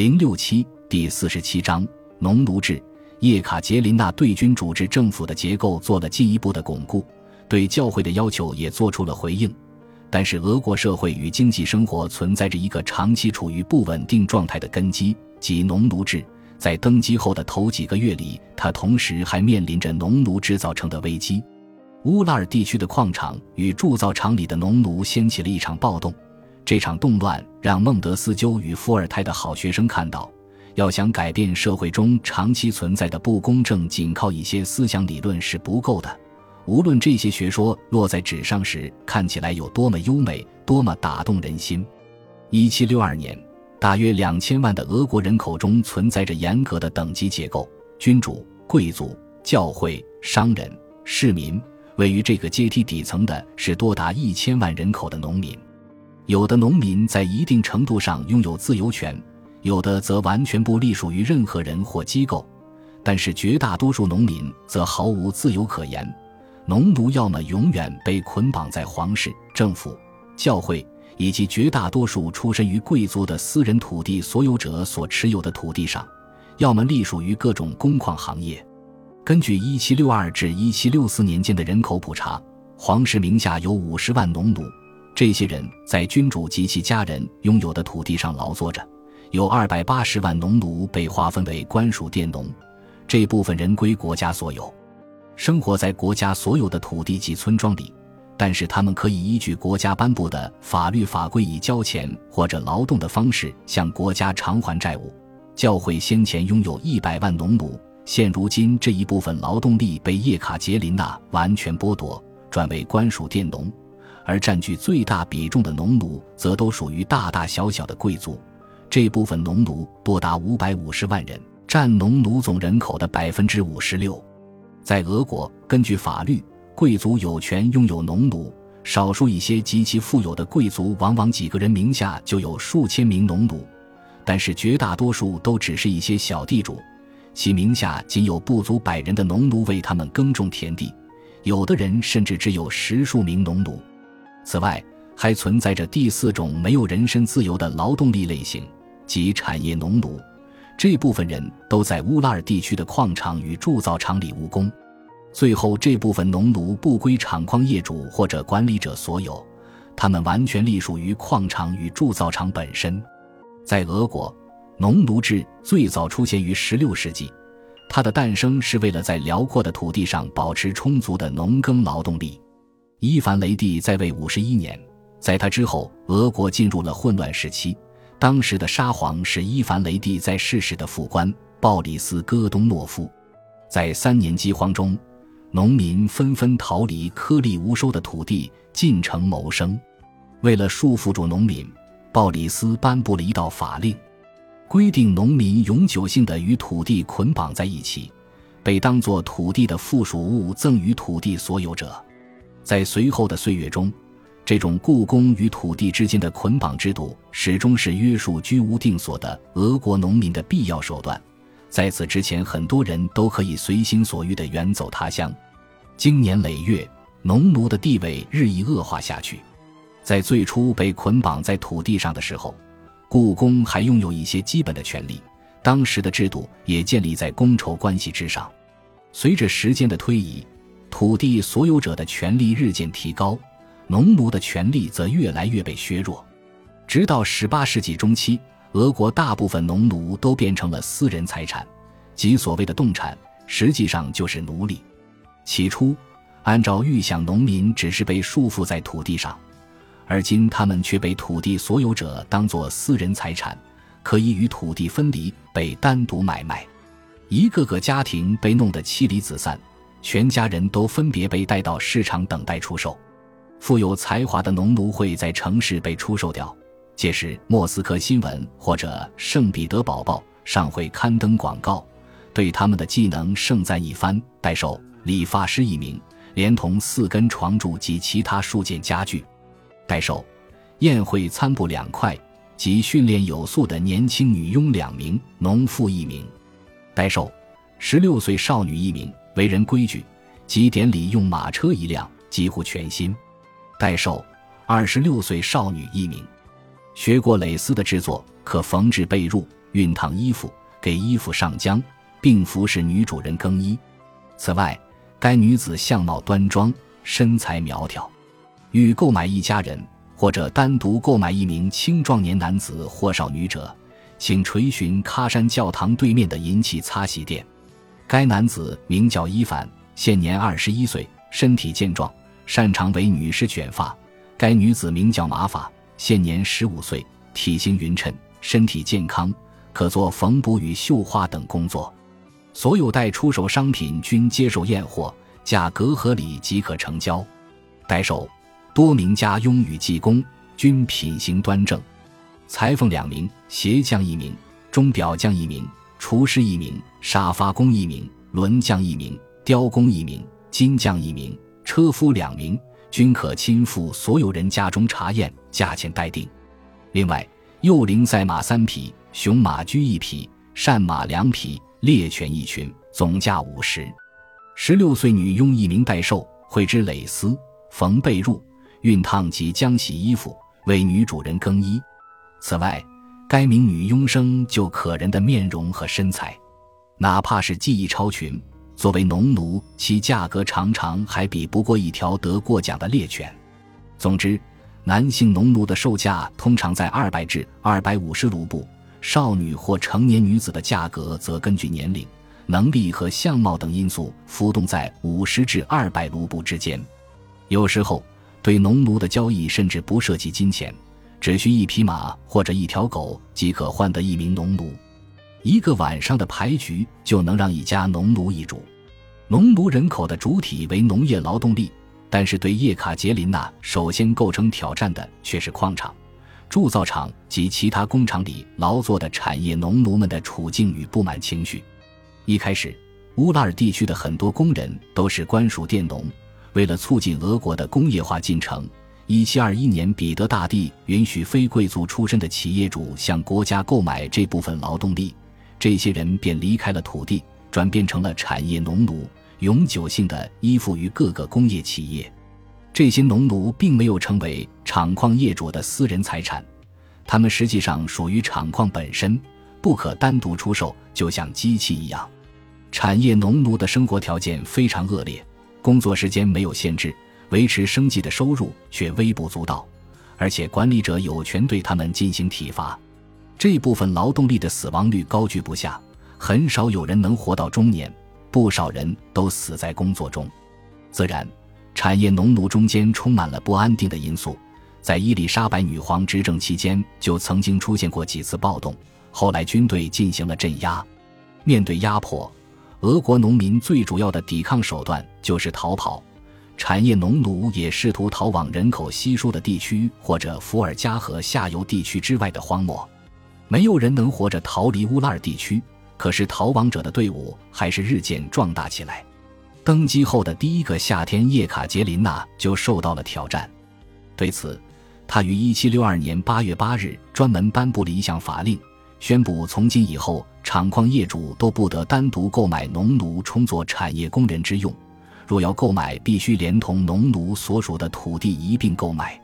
零六七第四十七章农奴制。叶卡捷琳娜对君主制政府的结构做了进一步的巩固，对教会的要求也做出了回应。但是，俄国社会与经济生活存在着一个长期处于不稳定状态的根基，即农奴制。在登基后的头几个月里，他同时还面临着农奴制造成的危机。乌拉尔地区的矿场与铸造厂里的农奴掀起了一场暴动。这场动乱让孟德斯鸠与伏尔泰的好学生看到，要想改变社会中长期存在的不公正，仅靠一些思想理论是不够的。无论这些学说落在纸上时看起来有多么优美，多么打动人心。一七六二年，大约两千万的俄国人口中存在着严格的等级结构：君主、贵族、教会、商人、市民。位于这个阶梯底层的是多达一千万人口的农民。有的农民在一定程度上拥有自由权，有的则完全不隶属于任何人或机构，但是绝大多数农民则毫无自由可言。农奴要么永远被捆绑在皇室、政府、教会以及绝大多数出身于贵族的私人土地所有者所持有的土地上，要么隶属于各种工矿行业。根据1762至1764年间的人口普查，皇室名下有50万农奴。这些人在君主及其家人拥有的土地上劳作着，有二百八十万农奴被划分为官属佃农，这部分人归国家所有，生活在国家所有的土地及村庄里，但是他们可以依据国家颁布的法律法规，以交钱或者劳动的方式向国家偿还债务。教会先前拥有一百万农奴，现如今这一部分劳动力被叶卡捷琳娜完全剥夺，转为官属佃农。而占据最大比重的农奴，则都属于大大小小的贵族。这部分农奴多达五百五十万人，占农奴总人口的百分之五十六。在俄国，根据法律，贵族有权拥有农奴。少数一些极其富有的贵族，往往几个人名下就有数千名农奴，但是绝大多数都只是一些小地主，其名下仅有不足百人的农奴为他们耕种田地，有的人甚至只有十数名农奴。此外，还存在着第四种没有人身自由的劳动力类型，即产业农奴。这部分人都在乌拉尔地区的矿场与铸造厂里务工。最后，这部分农奴不归厂矿业主或者管理者所有，他们完全隶属于矿场与铸造厂本身。在俄国，农奴制最早出现于16世纪，它的诞生是为了在辽阔的土地上保持充足的农耕劳动力。伊凡雷帝在位五十一年，在他之后，俄国进入了混乱时期。当时的沙皇是伊凡雷帝在世时的副官鲍里斯·戈东诺夫。在三年饥荒中，农民纷纷逃离颗粒无收的土地，进城谋生。为了束缚住农民，鲍里斯颁布了一道法令，规定农民永久性的与土地捆绑在一起，被当作土地的附属物赠予土地所有者。在随后的岁月中，这种故宫与土地之间的捆绑制度始终是约束居无定所的俄国农民的必要手段。在此之前，很多人都可以随心所欲地远走他乡。经年累月，农奴的地位日益恶化下去。在最初被捆绑在土地上的时候，故宫还拥有一些基本的权利。当时的制度也建立在公仇关系之上。随着时间的推移，土地所有者的权力日渐提高，农奴的权力则越来越被削弱，直到18世纪中期，俄国大部分农奴都变成了私人财产，即所谓的动产，实际上就是奴隶。起初，按照预想，农民只是被束缚在土地上，而今他们却被土地所有者当作私人财产，可以与土地分离，被单独买卖。一个个家庭被弄得妻离子散。全家人都分别被带到市场等待出售，富有才华的农奴会在城市被出售掉。届时，莫斯科新闻或者圣彼得堡报上会刊登广告，对他们的技能盛赞一番。代售理发师一名，连同四根床柱及其他数件家具。代售宴会餐布两块，及训练有素的年轻女佣两名，农妇一名。代售十六岁少女一名。为人规矩，及典礼用马车一辆，几乎全新。代售二十六岁少女一名，学过蕾丝的制作，可缝制被褥、熨烫衣服、给衣服上浆，并服侍女主人更衣。此外，该女子相貌端庄，身材苗条。欲购买一家人，或者单独购买一名青壮年男子或少女者，请垂询喀山教堂对面的银器擦洗店。该男子名叫伊凡，现年二十一岁，身体健壮，擅长为女士卷发。该女子名叫玛法，现年十五岁，体型匀称，身体健康，可做缝补与绣花等工作。所有待出售商品均接受验货，价格合理即可成交。待售多名家佣与技工，均品行端正。裁缝两名，鞋匠一名，钟表匠一名。厨师一名，沙发工一名，轮匠一名，雕工一名，金匠一名，车夫两名，均可亲赴所有人家中查验，价钱待定。另外，幼龄赛马三匹，雄马驹一匹，善马两匹，猎犬一群，总价五十。十六岁女佣一名待售，会织蕾丝，缝被褥，熨烫及浆洗衣服，为女主人更衣。此外，该名女佣生就可人的面容和身材，哪怕是技艺超群，作为农奴，其价格常常还比不过一条得过奖的猎犬。总之，男性农奴的售价通常在二百至二百五十卢布，少女或成年女子的价格则根据年龄、能力和相貌等因素浮动在五十至二百卢布之间。有时候，对农奴的交易甚至不涉及金钱。只需一匹马或者一条狗即可换得一名农奴，一个晚上的牌局就能让一家农奴易主。农奴人口的主体为农业劳动力，但是对叶卡捷琳娜首先构成挑战的却是矿场、铸造厂及其他工厂里劳作的产业农奴们的处境与不满情绪。一开始，乌拉尔地区的很多工人都是官属佃农，为了促进俄国的工业化进程。一七二一年，彼得大帝允许非贵族出身的企业主向国家购买这部分劳动力，这些人便离开了土地，转变成了产业农奴，永久性的依附于各个工业企业。这些农奴并没有成为厂矿业主的私人财产，他们实际上属于厂矿本身，不可单独出售，就像机器一样。产业农奴的生活条件非常恶劣，工作时间没有限制。维持生计的收入却微不足道，而且管理者有权对他们进行体罚。这部分劳动力的死亡率高居不下，很少有人能活到中年，不少人都死在工作中。自然，产业农奴中间充满了不安定的因素。在伊丽莎白女皇执政期间，就曾经出现过几次暴动，后来军队进行了镇压。面对压迫，俄国农民最主要的抵抗手段就是逃跑。产业农奴也试图逃往人口稀疏的地区或者伏尔加河下游地区之外的荒漠。没有人能活着逃离乌拉尔地区，可是逃亡者的队伍还是日渐壮大起来。登基后的第一个夏天，叶卡捷琳娜就受到了挑战。对此，他于1762年8月8日专门颁布了一项法令，宣布从今以后，厂矿业主都不得单独购买农奴充作产业工人之用。若要购买，必须连同农奴所属的土地一并购买。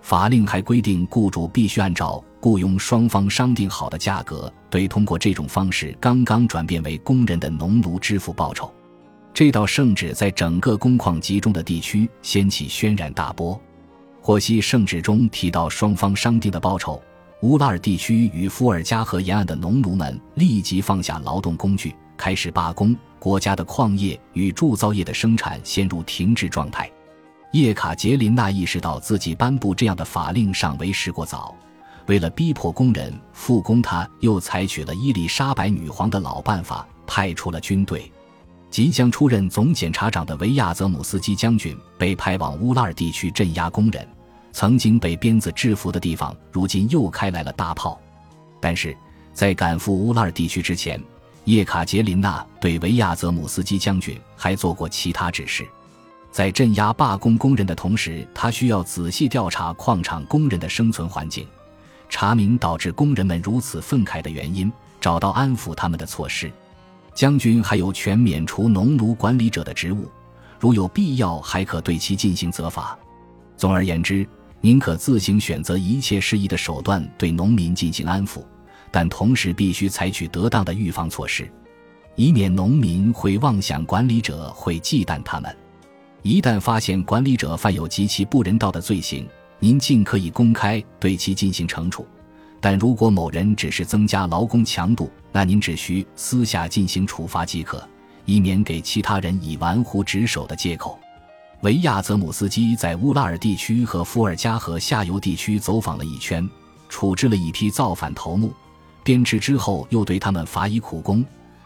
法令还规定，雇主必须按照雇佣双方商定好的价格，对通过这种方式刚刚转变为工人的农奴支付报酬。这道圣旨在整个工矿集中的地区掀起轩然大波。获悉圣旨中提到双方商定的报酬，乌拉尔地区与伏尔加河沿岸的农奴们立即放下劳动工具，开始罢工。国家的矿业与铸造业的生产陷入停滞状态。叶卡捷琳娜意识到自己颁布这样的法令尚为时过早，为了逼迫工人复工，他又采取了伊丽莎白女皇的老办法，派出了军队。即将出任总检察长的维亚泽姆斯基将军被派往乌拉尔地区镇压工人。曾经被鞭子制服的地方，如今又开来了大炮。但是在赶赴乌拉尔地区之前，叶卡捷琳娜对维亚泽姆斯基将军还做过其他指示，在镇压罢工工人的同时，他需要仔细调查矿场工人的生存环境，查明导致工人们如此愤慨的原因，找到安抚他们的措施。将军还有权免除农奴管理者的职务，如有必要，还可对其进行责罚。总而言之，您可自行选择一切适宜的手段对农民进行安抚。但同时必须采取得当的预防措施，以免农民会妄想管理者会忌惮他们。一旦发现管理者犯有极其不人道的罪行，您尽可以公开对其进行惩处。但如果某人只是增加劳工强度，那您只需私下进行处罚即可，以免给其他人以玩忽职守的借口。维亚泽姆斯基在乌拉尔地区和伏尔加河下游地区走访了一圈，处置了一批造反头目，编制之后又对他们罚以苦功。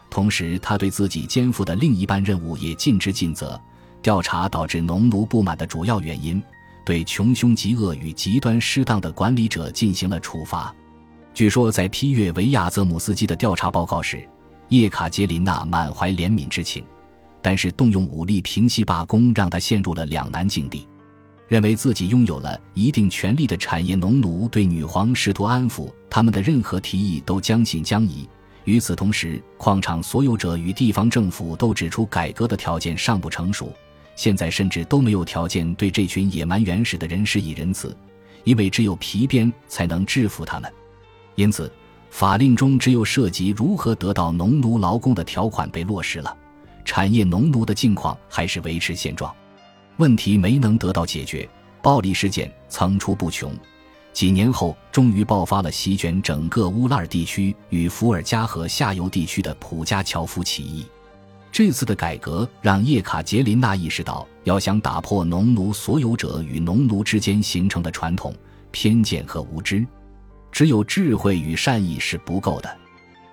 同时，他对自己肩负的另一半任务也尽职尽责，调查导致农奴不满的主要原因，对穷凶极恶与极端失当的管理者进行了处罚。据说，在批阅维亚泽姆斯基的调查报告时，叶卡捷琳娜满怀怜悯之情，但是动用武力平息罢工，让他陷入了两难境地。认为自己拥有了一定权力的产业农奴对女皇试图安抚他们的任何提议都将信将疑。与此同时，矿场所有者与地方政府都指出改革的条件尚不成熟，现在甚至都没有条件对这群野蛮原始的人施以仁慈，因为只有皮鞭才能制服他们。因此，法令中只有涉及如何得到农奴劳工的条款被落实了，产业农奴的境况还是维持现状，问题没能得到解决，暴力事件层出不穷。几年后，终于爆发了席卷整个乌拉尔地区与伏尔加河下游地区的普加乔夫起义。这次的改革让叶卡捷琳娜意识到，要想打破农奴所有者与农奴之间形成的传统偏见和无知。只有智慧与善意是不够的，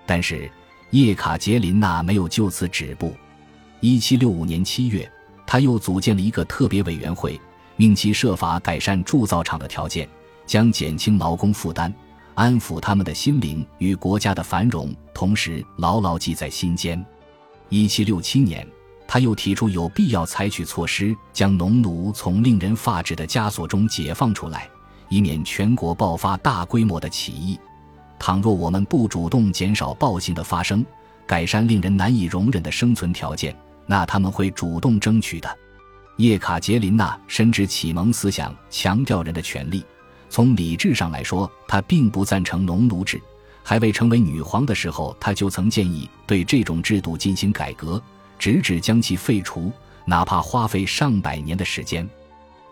但是叶卡捷琳娜没有就此止步。一七六五年七月，他又组建了一个特别委员会，命其设法改善铸造厂的条件，将减轻劳工负担，安抚他们的心灵与国家的繁荣，同时牢牢记在心间。一七六七年，他又提出有必要采取措施，将农奴从令人发指的枷锁中解放出来。以免全国爆发大规模的起义。倘若我们不主动减少暴行的发生，改善令人难以容忍的生存条件，那他们会主动争取的。叶卡捷琳娜深知启蒙思想强调人的权利，从理智上来说，她并不赞成农奴制。还未成为女皇的时候，她就曾建议对这种制度进行改革，直至将其废除，哪怕花费上百年的时间。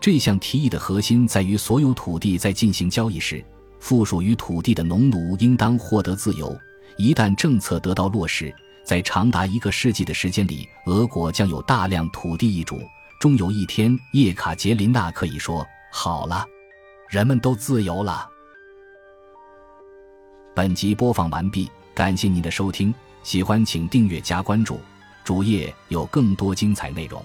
这项提议的核心在于，所有土地在进行交易时，附属于土地的农奴应当获得自由。一旦政策得到落实，在长达一个世纪的时间里，俄国将有大量土地易主。终有一天，叶卡捷琳娜可以说：“好了，人们都自由了。”本集播放完毕，感谢您的收听，喜欢请订阅加关注，主页有更多精彩内容。